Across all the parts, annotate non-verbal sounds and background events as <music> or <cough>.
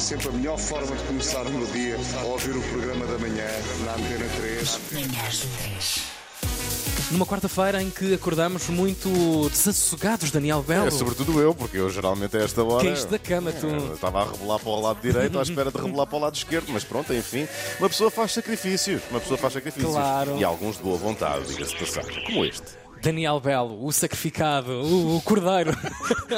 sempre, a melhor forma de começar o meu dia a ouvir o programa da manhã na Antena 3. Manhãs 3. Numa quarta-feira em que acordamos muito desassossegados, Daniel Belo. É, sobretudo eu, porque eu geralmente a esta hora. Caíste da cama, tu. Eu estava a rebolar para o lado direito à espera de rebolar para o lado esquerdo, mas pronto, enfim, uma pessoa faz sacrifícios. Uma pessoa faz sacrifícios. Claro. E alguns de boa vontade, diga-se de passagem, como este. Daniel Belo, o sacrificado, o, o cordeiro. <laughs>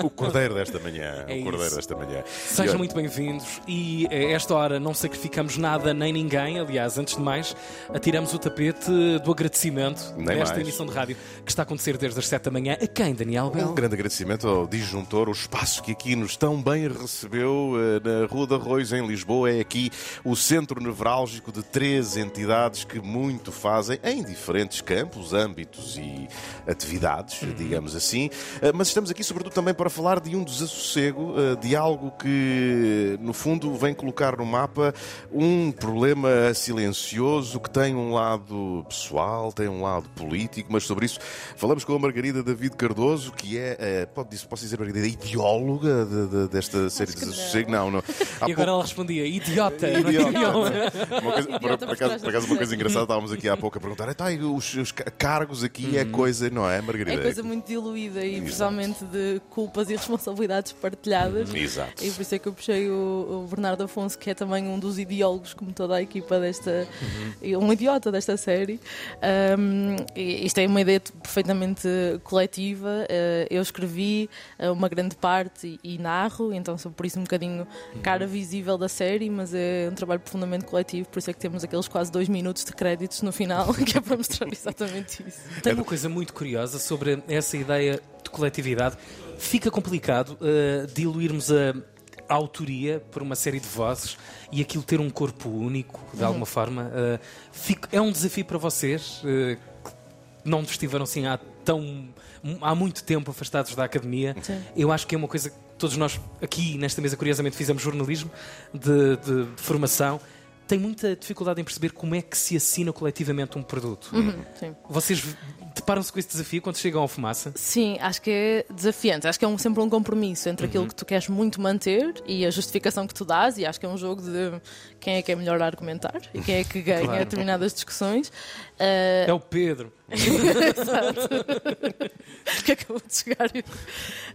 O cordeiro desta manhã. É o cordeiro isso. desta manhã. Sejam muito bem-vindos e a esta hora não sacrificamos nada nem ninguém. Aliás, antes de mais, atiramos o tapete do agradecimento Nem desta mais. emissão de rádio que está a acontecer desde as 7 da manhã. A quem, Daniel Um Belo? grande agradecimento ao disjuntor, o espaço que aqui nos tão bem recebeu eh, na Rua de Arroios, em Lisboa. É aqui o centro nevrálgico de três entidades que muito fazem em diferentes campos, âmbitos e atividades, digamos assim. Eh, Mas estamos aqui, sobretudo, também para falar de um desassossego, eh, de algo que, no fundo, vem colocar no mapa um problema silencioso que tem um lado pessoal, tem um lado político, mas sobre isso falamos com a Margarida David Cardoso, que é, eh, pode, dizer- posso dizer, Margarida, ideóloga de- de- desta série de desassossego? Não, não. Há E agora ela respondia: idiota. é? Idiota. Uma coisa, por, por por acaso, por acaso, uma coisa engraçada, estávamos aqui há pouco a perguntar: e os, os ca- cargos aqui é coisa, não é, Margarida? É coisa muito diluída e principalmente de culpas e responsabilidades partilhadas. Exato. E por isso é que eu puxei o, o Bernardo Afonso, que é também um dos ideólogos, como toda a equipa desta. um idiota desta série. Um, isto é uma ideia perfeitamente coletiva. Uh, eu escrevi uh, uma grande parte e, e narro, então sou por isso um bocadinho cara visível da série, mas é um trabalho profundamente coletivo, por isso é que temos aqueles quase dois minutos de créditos no final, <laughs> que é para mostrar exatamente isso. Tem uma coisa muito curiosa sobre essa ideia de coletividade. Fica complicado uh, diluirmos a a autoria por uma série de vozes e aquilo ter um corpo único, de alguma forma. Uh, é um desafio para vocês uh, que não estiveram assim há tão há muito tempo afastados da academia. Sim. Eu acho que é uma coisa que todos nós aqui nesta mesa, curiosamente, fizemos jornalismo de, de- de formação. Tem muita dificuldade em perceber como é que se assina coletivamente um produto. Uhum, sim. Vocês deparam-se com esse desafio quando chegam ao fumaça? Sim, acho que é desafiante. Acho que é um- sempre um compromisso entre aquilo que tu queres muito manter e a justificação que tu dás. E acho que é um jogo de quem é que é melhor a argumentar e quem é que <laughs> ganha Claro. determinadas discussões. Ah, É o Pedro. <laughs> <laughs> porque acabou de chegar.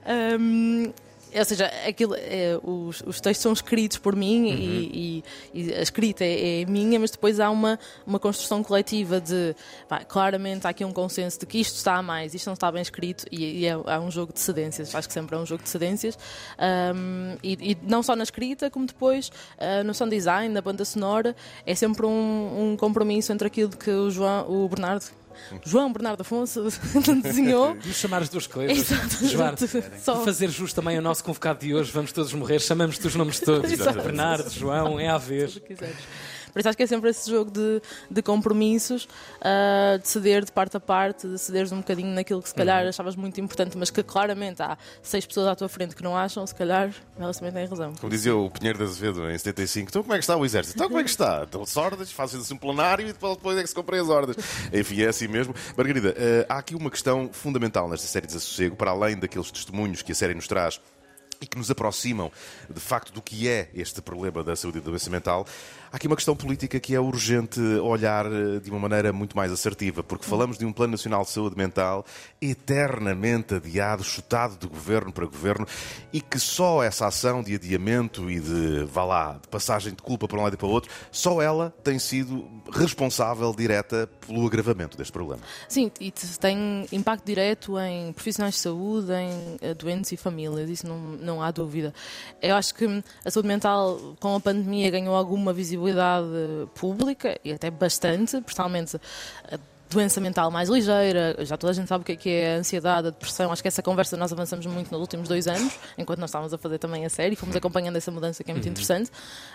Ahm, ou seja, aquilo, é, os, os textos são escritos por mim e, e- e a escrita é, é minha, mas depois há uma, uma construção coletiva de pá, claramente há aqui um consenso de que isto está a mais, isto não está bem escrito e, e é, há um jogo de cedências, acho que sempre é um jogo de cedências Ahm, e, não só na escrita, como depois ah, no sound design, na banda sonora, é sempre um, um compromisso entre aquilo que o João, o Bernardo. João Bernardo Afonso <laughs> desenhou Vamos chamar as duas coisas. Exato. Só- fazer jus também ao nosso convocado de hoje, vamos todos morrer, chamamos-te os nomes todos. Exato. Bernardo, João, é a vez. Por isso acho que é sempre esse jogo de, de compromissos, ah, de ceder de parte a parte, de cederes um bocadinho naquilo que se calhar Uhum. achavas muito importante, mas que claramente há seis pessoas à tua frente que não acham, se calhar elas também têm razão. Como dizia o Pinheiro de Azevedo em 75, então como é que está o exército? Então como é que está? Então sordas, fazem-se um plenário e depois depois é que se comprem as ordens. Enfim, é assim mesmo. Margarida, eh, há aqui uma questão fundamental nesta série de Desassossego, para além daqueles testemunhos que a série nos traz e que nos aproximam de facto do que é este problema da saúde e da doença mental. Há aqui uma questão política que é urgente olhar eh, de uma maneira muito mais assertiva, porque falamos de um Plano Nacional de Saúde Mental eternamente adiado, chutado de governo para governo, e que só essa ação de adiamento e de, vá lá, de passagem de culpa para um lado e para o outro, só ela tem sido responsável direta pelo agravamento deste problema. Sim, e te- tem impacto direto em profissionais de saúde, em eh, doentes e famílias, isso não, não há dúvida. Eu acho que hum, a saúde mental, com a pandemia, ganhou alguma visibilidade pública, e até bastante, principalmente doença mental mais ligeira, já toda a gente sabe o que é, que é a ansiedade, a depressão, acho que essa conversa nós avançamos muito nos últimos dois anos, enquanto nós estávamos a fazer também a série, fomos acompanhando essa mudança que é muito interessante,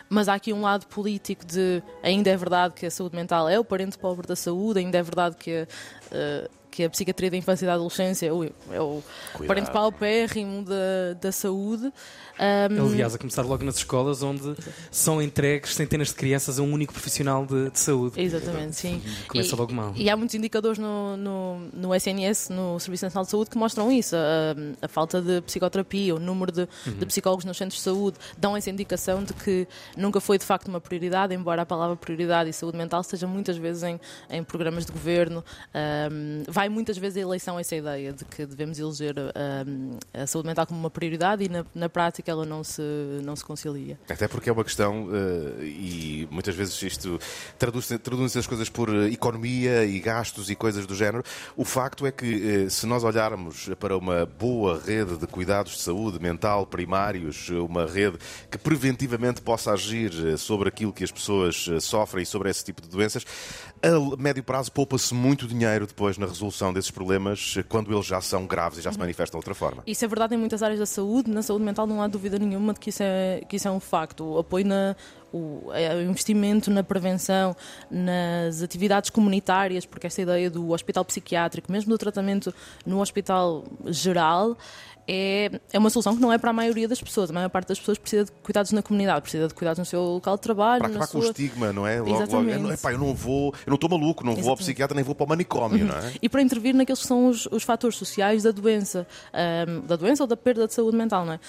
mas há aqui um lado político de ainda é verdade que a saúde mental é o parente pobre da saúde, ainda é verdade que eh, que a psiquiatria da infância e da adolescência é o, é o parente paupérrimo da, da saúde. Um... Aliás, a começar logo nas escolas, onde são entregues centenas de crianças a um único profissional de, de saúde. Exatamente, sim. Começa e, logo mal. E há muitos indicadores no, no, no SNS, no Serviço Nacional de Saúde, que mostram isso: a, a falta de psicoterapia, o número de, uhum. de, psicólogos nos centros de saúde, dão essa indicação de que nunca foi de facto uma prioridade, embora a palavra prioridade e saúde mental esteja muitas vezes em, em programas de governo. Um, vai muitas vezes a eleição essa ideia de que devemos eleger um, a saúde mental como uma prioridade e na, na prática ela não se, não se concilia. Até porque é uma questão, uh, e muitas vezes isto traduz-se traduz as coisas por uh, economia e gastos e coisas do género. O facto é que uh, se nós olharmos para uma boa rede de cuidados de saúde mental primários, uma rede que preventivamente possa agir sobre aquilo que as pessoas sofrem e sobre esse tipo de doenças, a médio prazo poupa-se muito dinheiro depois na resolução desses problemas quando eles já são graves e já se uhum. manifestam de outra forma. Isso é verdade em muitas áreas da saúde. Na saúde mental não há dúvida nenhuma de que isso é, que isso é um facto. O apoio na, o, é, o, investimento na prevenção, nas atividades comunitárias, porque essa ideia do hospital psiquiátrico, mesmo do tratamento no hospital geral, é, é uma solução que não é para a maioria das pessoas. A maior parte das pessoas precisa de cuidados na comunidade, precisa de cuidados no seu local de trabalho. Para acabar sua... com o estigma, não é? Logo, Exatamente. logo, é, pá, eu não vou, eu não estou maluco, não Exatamente. vou ao psiquiatra nem vou para o manicômio, uhum. não é? E para intervir naqueles que são os, os fatores sociais da doença, um, da doença ou da perda de saúde mental, não é?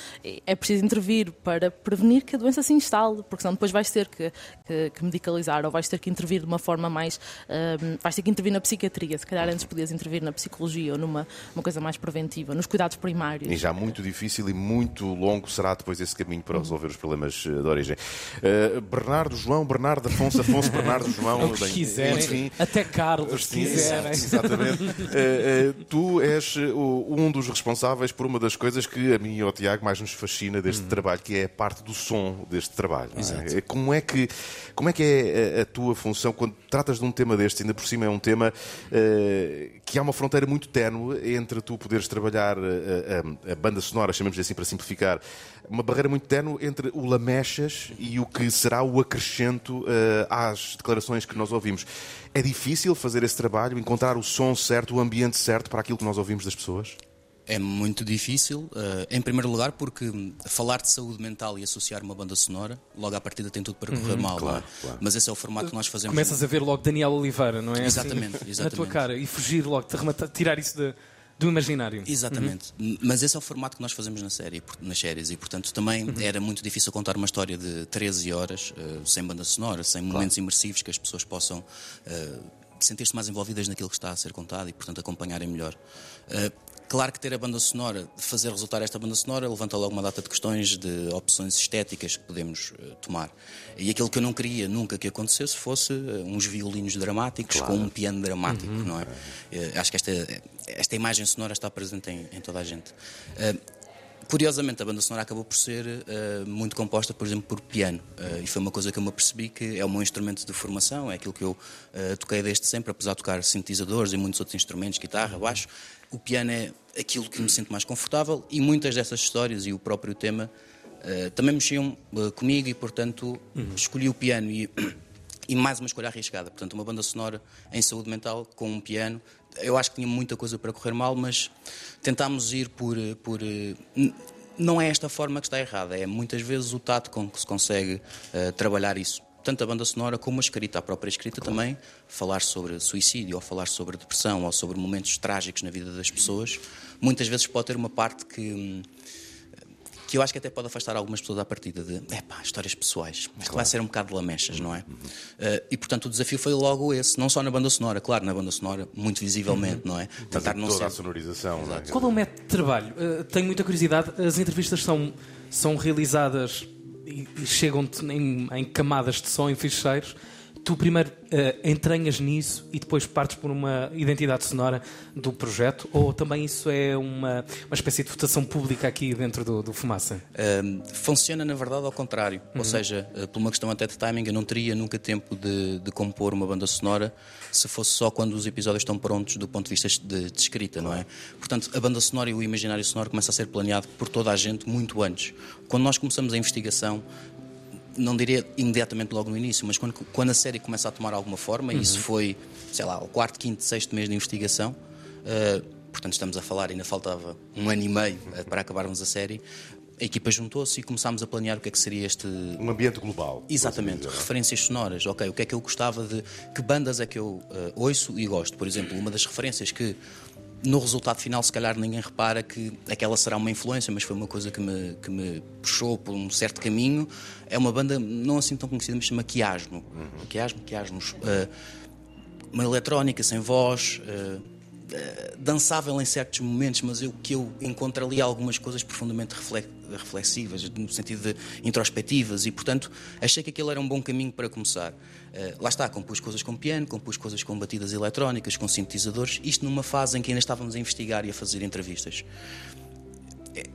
É preciso intervir para prevenir que a doença se instale, porque senão depois vais ter que, que, que medicalizar ou vais ter que intervir de uma forma mais. Um, vais ter que intervir na psiquiatria. Se calhar antes podias intervir na psicologia ou numa uma coisa mais preventiva, nos cuidados primários. E já muito difícil e muito longo será depois esse caminho para resolver os problemas eh, de origem. Uh, Bernardo João, Bernardo Afonso, Afonso Bernardo <laughs> João. o que quiserem. Enfim, Até Carlos, se quiserem. Exatamente. uh, <laughs> uh, tu és um dos responsáveis por uma das coisas que a mim e ao Tiago mais nos fascina deste hum. trabalho, que é a parte do som deste trabalho. É? Como, é que, como é que é a, tua função quando tratas de um tema deste, ainda por cima é um tema que há uma fronteira muito ténue entre tu poderes trabalhar a, a, a banda sonora chamamos assim para simplificar, uma barreira muito ténue entre o lamechas e o que será o acrescento uh, às declarações que nós ouvimos. É difícil fazer esse trabalho, encontrar o som certo, o ambiente certo para aquilo que nós ouvimos das pessoas? É muito difícil, uh, em primeiro lugar, porque falar de saúde mental e associar uma banda sonora, logo à partida tem tudo para correr uhum, mal. Claro, é? claro. Mas esse é o formato que nós fazemos. Começas a ver logo Daniel Oliveira, não é? Exatamente, assim, exatamente. <laughs> Na tua cara e fugir logo, tirar isso de do imaginário. Exatamente. Uhum. Mas esse é o formato que nós fazemos na série, nas séries e, portanto, também uhum. era muito difícil contar uma história de 13 horas uh, sem banda sonora, sem claro. momentos imersivos que as pessoas possam uh, sentir-se mais envolvidas naquilo que está a ser contado e, portanto, acompanharem melhor. Uh, Claro que ter a banda sonora, fazer resultar esta banda sonora, levanta logo uma data de questões, de opções estéticas que podemos uh, tomar. E aquilo que eu não queria nunca que acontecesse fosse uh, uns violinos dramáticos claro. com um piano dramático, uhum. não é? Uh, acho que esta, esta imagem sonora está presente em, em toda a gente. Curiosamente, a banda sonora acabou por ser uh, muito composta, por exemplo, por piano. Uh, e foi uma coisa que eu me apercebi que é o meu instrumento de formação, é aquilo que eu uh, toquei desde sempre, apesar de tocar sintetizadores e muitos outros instrumentos, guitarra, baixo. O piano é aquilo que me sinto mais confortável e muitas dessas histórias e o próprio tema também mexiam comigo e, portanto, uhum. escolhi o piano. E, <clears throat> e mais uma escolha arriscada. Portanto, uma banda sonora em saúde mental com um piano eu acho que tinha muita coisa para correr mal, mas tentámos ir por. por não é esta forma que está errada, é muitas vezes o tato com que se consegue uh, trabalhar isso. Tanto a banda sonora como a escrita, a própria escrita claro. também, falar sobre suicídio, ou falar sobre depressão, ou sobre momentos trágicos na vida das pessoas, muitas vezes pode ter uma parte que hum, que eu acho que até pode afastar algumas pessoas à partida de epá, histórias pessoais. Isto claro. vai ser um bocado de lamechas, não é? Uhum. Uh, e portanto o desafio foi logo esse, não só na banda sonora, claro, na banda sonora, muito visivelmente, uhum. não é? Tentar não toda ser... a sonorização. É? Qual é o método de trabalho? Uh, tenho muita curiosidade, as entrevistas são, são realizadas e, e chegam em, em camadas de som, em ficheiros tu primeiro uh, entranhas nisso e depois partes por uma identidade sonora do projeto? Ou também isso é uma, uma espécie de votação pública aqui dentro do, do Fumaça? Uh, funciona, na verdade, ao contrário. Uhum. Ou seja, uh, por uma questão até de timing, eu não teria nunca tempo de, de, compor uma banda sonora se fosse só quando os episódios estão prontos do ponto de vista de, de escrita, não é? Portanto, a banda sonora e o imaginário sonoro começa a ser planeado por toda a gente muito antes. Quando nós começamos a investigação, não diria imediatamente logo no início, mas quando, quando a série começa a tomar alguma forma, uhum. isso foi, sei lá, o quarto, quinto, sexto mês de investigação, Uh, portanto, estamos a falar, ainda faltava um ano e meio uh, para acabarmos a série. A equipa juntou-se e começámos a planear o que é que seria este. Um ambiente global. Exatamente, referências sonoras. Ok, o que é que eu gostava de. Que bandas é que eu uh, ouço e gosto? Por exemplo, uma das referências que no resultado final, se calhar ninguém repara que aquela será uma influência, mas foi uma coisa que me, que me puxou por um certo caminho. É uma banda não assim tão conhecida, mas chama Quiasmo. Uhum. Quiasmo, Quiasmos. Uh, uma eletrónica sem voz. Uh, dançável em certos momentos, mas eu que eu encontro ali algumas coisas profundamente reflexivas, no sentido de introspectivas, e portanto achei que aquele era um bom caminho para começar. Uh, lá está, compus coisas com piano, compus coisas com batidas eletrónicas, com sintetizadores, isto numa fase em que ainda estávamos a investigar e a fazer entrevistas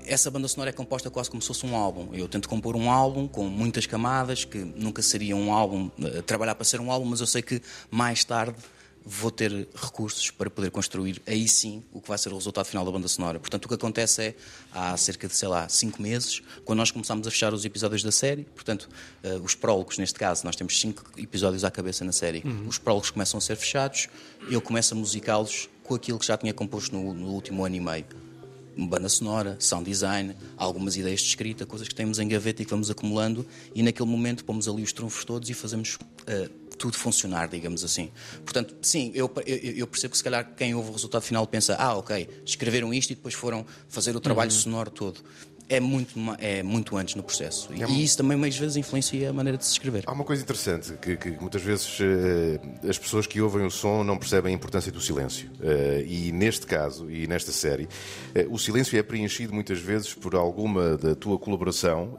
essa banda sonora é composta quase como se fosse um álbum. Eu tento compor um álbum com muitas camadas, que nunca seria um álbum, trabalhar para ser um álbum, mas eu sei que mais tarde vou ter recursos para poder construir aí sim o que vai ser o resultado final da banda sonora. Portanto, o que acontece é, há cerca de, sei lá, cinco meses, quando nós começámos a fechar os episódios da série, portanto, uh, os prólogos, neste caso, nós temos cinco episódios à cabeça na série, uhum. os prólogos começam a ser fechados, eu começo a musicá-los com aquilo que já tinha composto no, no último ano e meio banda sonora, sound design, algumas ideias de escrita, coisas que temos em gaveta e que vamos acumulando, e naquele momento pomos ali os trunfos todos e fazemos uh, tudo funcionar, digamos assim. Portanto, sim, eu, eu, eu, percebo que se calhar quem ouve o resultado final pensa, ah, ok, escreveram isto e depois foram fazer o trabalho uhum. sonoro todo é muito, é muito antes no processo. E, é e isso também, muitas vezes, influencia a maneira de se escrever. Há uma coisa interessante, que, que muitas vezes uh, as pessoas que ouvem o som não percebem a importância do silêncio. Uh, e neste caso, e nesta série, uh, o silêncio é preenchido muitas vezes por alguma da tua colaboração,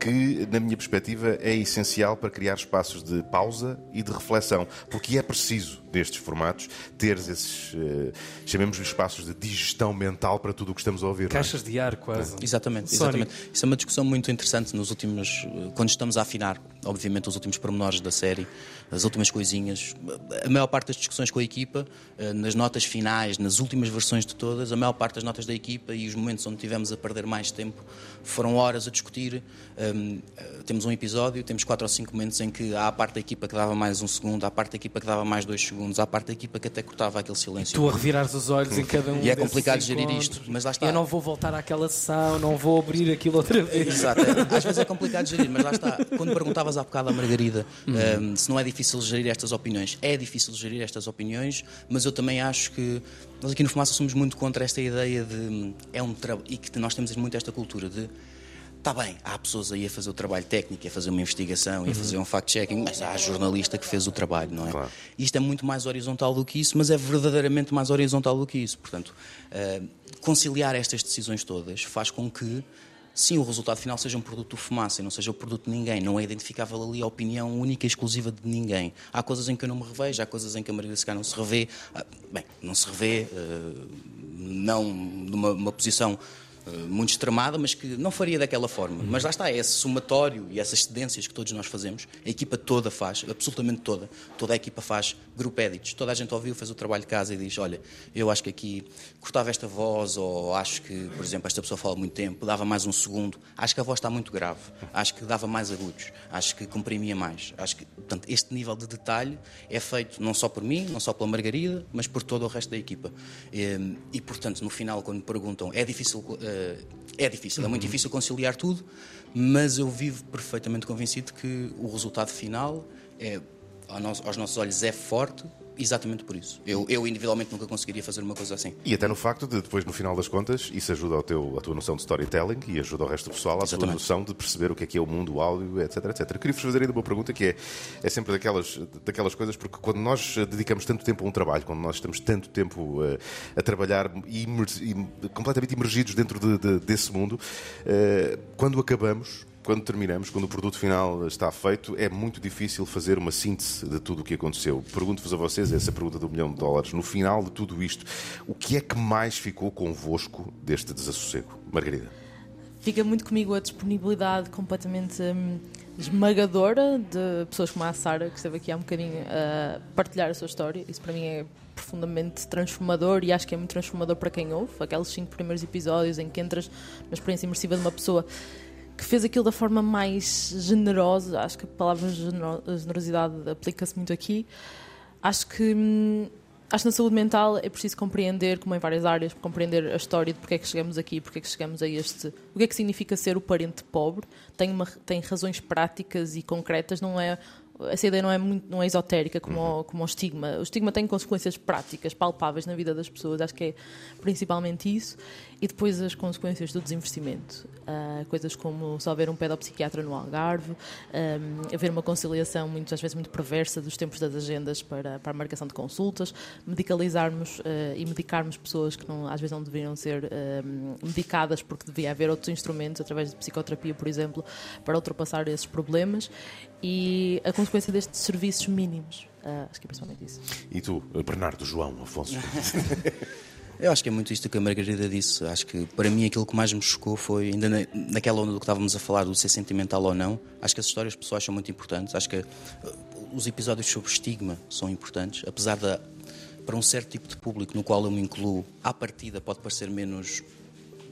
que, na minha perspectiva, é essencial para criar espaços de pausa e de reflexão, porque é preciso destes formatos, teres esses, uh, chamemos-lhe espaços de digestão mental para tudo o que estamos a ouvir. É? Caixas é? de ar, quase. É. Exatamente, exatamente. Isso é uma discussão muito interessante nos últimos, eh, quando estamos a afinar, obviamente, os últimos pormenores da série, as últimas coisinhas. A maior parte das discussões com a equipa, eh, nas notas finais, nas últimas versões de todas, a maior parte das notas da equipa e os momentos onde tivemos a perder mais tempo foram horas a discutir. Um, temos um episódio, temos quatro ou cinco momentos em que há a parte da equipa que dava mais um segundo, há a parte da equipa que dava mais dois segundos segundos à parte da equipa que até cortava aquele silêncio. Tu a revirares os olhos em cada um E é complicado gerir isto, mas lá está. Eu não vou voltar àquela sessão, não vou abrir aquilo outra vez. Exato. É. Às vezes é complicado gerir, mas lá está. Quando perguntavas há bocado à Margarida uhum. um, se não é difícil gerir estas opiniões, é difícil gerir estas opiniões, mas eu também acho que nós aqui no Fumaça somos muito contra esta ideia de. Hum, é um trabalho. e que nós temos muito esta cultura de Está bem, há pessoas aí a fazer o trabalho técnico, a fazer uma investigação, uhum. a fazer um fact-checking, mas há jornalista que fez o trabalho, não é? Claro. Isto é muito mais horizontal do que isso, mas é verdadeiramente mais horizontal do que isso. Portanto, uh, conciliar estas decisões todas faz com que, sim, o resultado final seja um produto do fumaça e não seja o produto de ninguém. Não é identificável ali a opinião única e exclusiva de ninguém. Há coisas em que eu não me revejo, há coisas em que a Maria Secar não se revê. Uh, bem, não se revê, uh, não numa posição muito extremada, mas que não faria daquela forma. Uhum. Mas lá está, é esse somatório e essas cedências que todos nós fazemos, a equipa toda faz, absolutamente toda, toda a equipa faz group edits. Toda a gente ouviu, fez o trabalho de casa e diz: Olha, eu acho que aqui cortava esta voz, ou acho que, por exemplo, esta pessoa fala muito tempo, dava mais um segundo, acho que a voz está muito grave, acho que dava mais agudos, acho que comprimia mais. Acho que, portanto, este nível de detalhe é feito não só por mim, não só pela Margarida, mas por todo o resto da equipa. E, e portanto, no final, quando me perguntam, é difícil. Eh, é difícil, é muito difícil conciliar tudo, mas eu vivo perfeitamente convencido que o resultado final é, aos nossos olhos é forte, exatamente por isso. Eu, eu individualmente nunca conseguiria fazer uma coisa assim. E até no facto de, depois, no final das contas, isso ajuda ao teu, a tua noção de storytelling e ajuda o resto do pessoal à sua noção de perceber o que é que é o mundo, o áudio, etc, etc. Queria-vos fazer ainda uma pergunta que é, é sempre daquelas, daquelas coisas, porque quando nós dedicamos tanto tempo a um trabalho, quando nós estamos tanto tempo a, eh, a trabalhar e, e, completamente imergidos dentro de, de, desse mundo, uh, quando acabamos, quando terminamos, quando o produto final está feito, é muito difícil fazer uma síntese de tudo o que aconteceu. Pergunto-vos a vocês, essa pergunta do milhão de dólares, no final de tudo isto, o que é que mais ficou convosco deste desassossego? Margarida. Fica muito comigo a disponibilidade completamente hum, esmagadora de pessoas como a Sara, que esteve aqui há um bocadinho a partilhar a sua história. Isso para mim é profundamente transformador e acho que é muito transformador para quem ouve. Aqueles cinco primeiros episódios em que entras na experiência imersiva de uma pessoa que fez aquilo da forma mais generosa. Acho que a palavra generosidade aplica-se muito aqui. Acho que hum, acho que na saúde mental é preciso compreender, como em várias áreas, compreender a história de porque é que chegamos aqui, porque é que chegamos a este. O que é que significa ser o parente pobre? Tem, uma, tem razões práticas e concretas, não é essa ideia não é, muito, não é esotérica como, uhum. o, como o estigma. O estigma tem consequências práticas, palpáveis na vida das pessoas, acho que é principalmente isso. E depois as consequências do desinvestimento. Uh, coisas como só haver um pedopsiquiatra no Algarve, um, haver uma conciliação muitas vezes muito perversa dos tempos das agendas para, para a marcação de consultas, medicalizarmos uh, e medicarmos pessoas que não, às vezes não deveriam ser medicadas porque devia haver outros instrumentos, através de psicoterapia, por exemplo, para ultrapassar esses problemas e a consequência destes serviços mínimos. Uh, acho que é principalmente isso. E tu, Bernardo, João, Afonso? <laughs> Eu acho que é muito isto que a Margarida disse. Acho que para mim aquilo que mais me chocou foi, ainda na, naquela onda do que estávamos a falar, do ser sentimental ou não, acho que as histórias pessoais são muito importantes. Acho que uh, os episódios sobre estigma são importantes, apesar de, para um certo tipo de público no qual eu me incluo, à partida pode parecer menos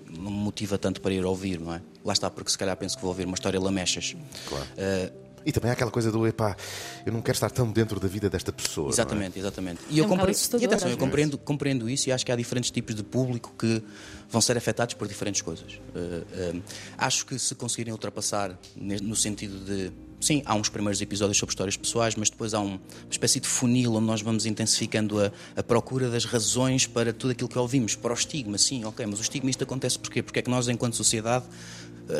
não me motiva tanto para ir ouvir, não é? Lá está, porque se calhar penso que vou ouvir uma história lamechas. Claro. Uh, e também há aquela coisa do epá, eu não quero estar tão dentro da vida desta pessoa. É? Exatamente, é? exatamente. E, é eu, um compre... e atenção, eu compreendo, compreendo isso e acho que há diferentes tipos de público que vão ser afetados por diferentes coisas. Uh, uh, acho que se conseguirem ultrapassar no sentido de. Sim, há uns primeiros episódios sobre histórias pessoais, mas depois há um, uma espécie de funil onde nós vamos intensificando a, a, procura das razões para tudo aquilo que ouvimos. Para o estigma, sim, ok, mas o estigma isto acontece porquê? Porque é que nós, enquanto sociedade,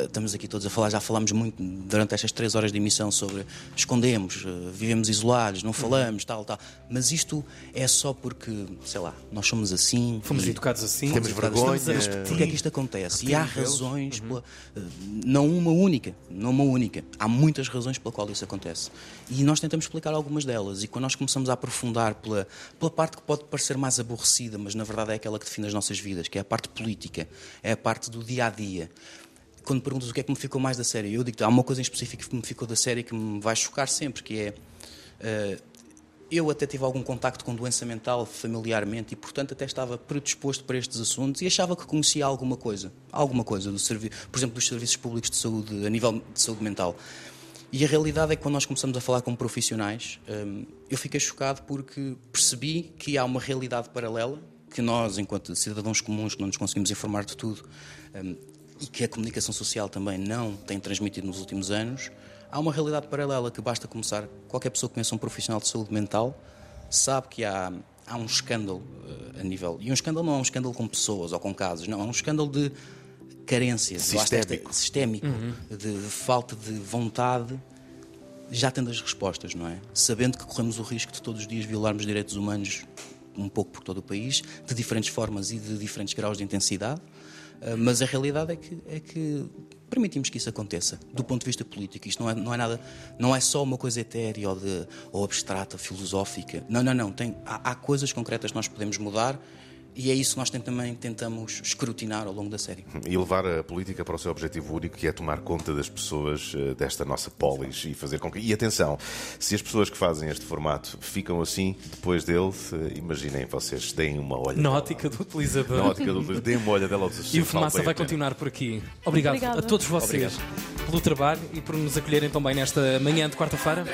estamos aqui todos a falar, já falámos muito durante estas três horas de emissão sobre escondemos, eh, vivemos isolados, não falamos, tal, tal. Mas isto é só porque, sei lá, nós somos assim. Fomos e, educados assim, temos vergonha. Porque é que isto acontece? E há razões, uhum. pela, eh, não uma única, não uma única. Há muitas razões pela qual isso acontece. E nós tentamos explicar algumas delas. E quando nós começamos a aprofundar pela, pela parte que pode parecer mais aborrecida, mas na verdade é aquela que define as nossas vidas, que é a parte política, é a parte do dia a dia quando perguntas o que é que me ficou mais da série, eu digo há uma coisa em específico que me ficou da série que me vai chocar sempre, que é uh, eu até tive algum contacto com doença mental familiarmente e, portanto, até estava predisposto para estes assuntos e achava que conhecia alguma coisa, alguma coisa, do por exemplo, dos serviços públicos de saúde, a nível de saúde mental. E a realidade é que quando nós começamos a falar com profissionais, um, eu fiquei chocado porque percebi que há uma realidade paralela que nós, enquanto cidadãos comuns, não nos conseguimos informar de tudo, um, e que a comunicação social também não tem transmitido nos últimos anos, há uma realidade paralela que basta começar. Qualquer pessoa que conheça um profissional de saúde mental sabe que há, há um escândalo uh, a nível. E um escândalo não é um escândalo com pessoas ou com casos, não, é um escândalo de carências, sistémico, sistémico uhum. de falta de vontade já tendo as respostas, não é? Sabendo que corremos o risco de todos os dias violarmos direitos humanos um pouco por todo o país, de diferentes formas e de diferentes graus de intensidade. Ah, mas a realidade é que, é que permitimos que isso aconteça do ponto de vista político. Isto não é, não é nada, não é só uma coisa etérea ou, de, ou abstrata, filosófica. Não, não, não. Tem, há, há coisas concretas que nós podemos mudar e é isso que nós também tentamos escrutinar ao longo da série. E levar a política para o seu objetivo único, que é tomar conta das pessoas eh, desta nossa polis e fazer com que. E atenção, se as pessoas que fazem este formato ficam assim depois dele, eh, imaginem vocês, deem uma olhada. Na ótica do utilizador. Na ótica do utilizador, deem uma olhadela aos E o Fumaça vai continuar por aqui. Obrigado Obrigada. a todos vocês Obrigado. pelo trabalho e por nos acolherem também nesta manhã de quarta-feira.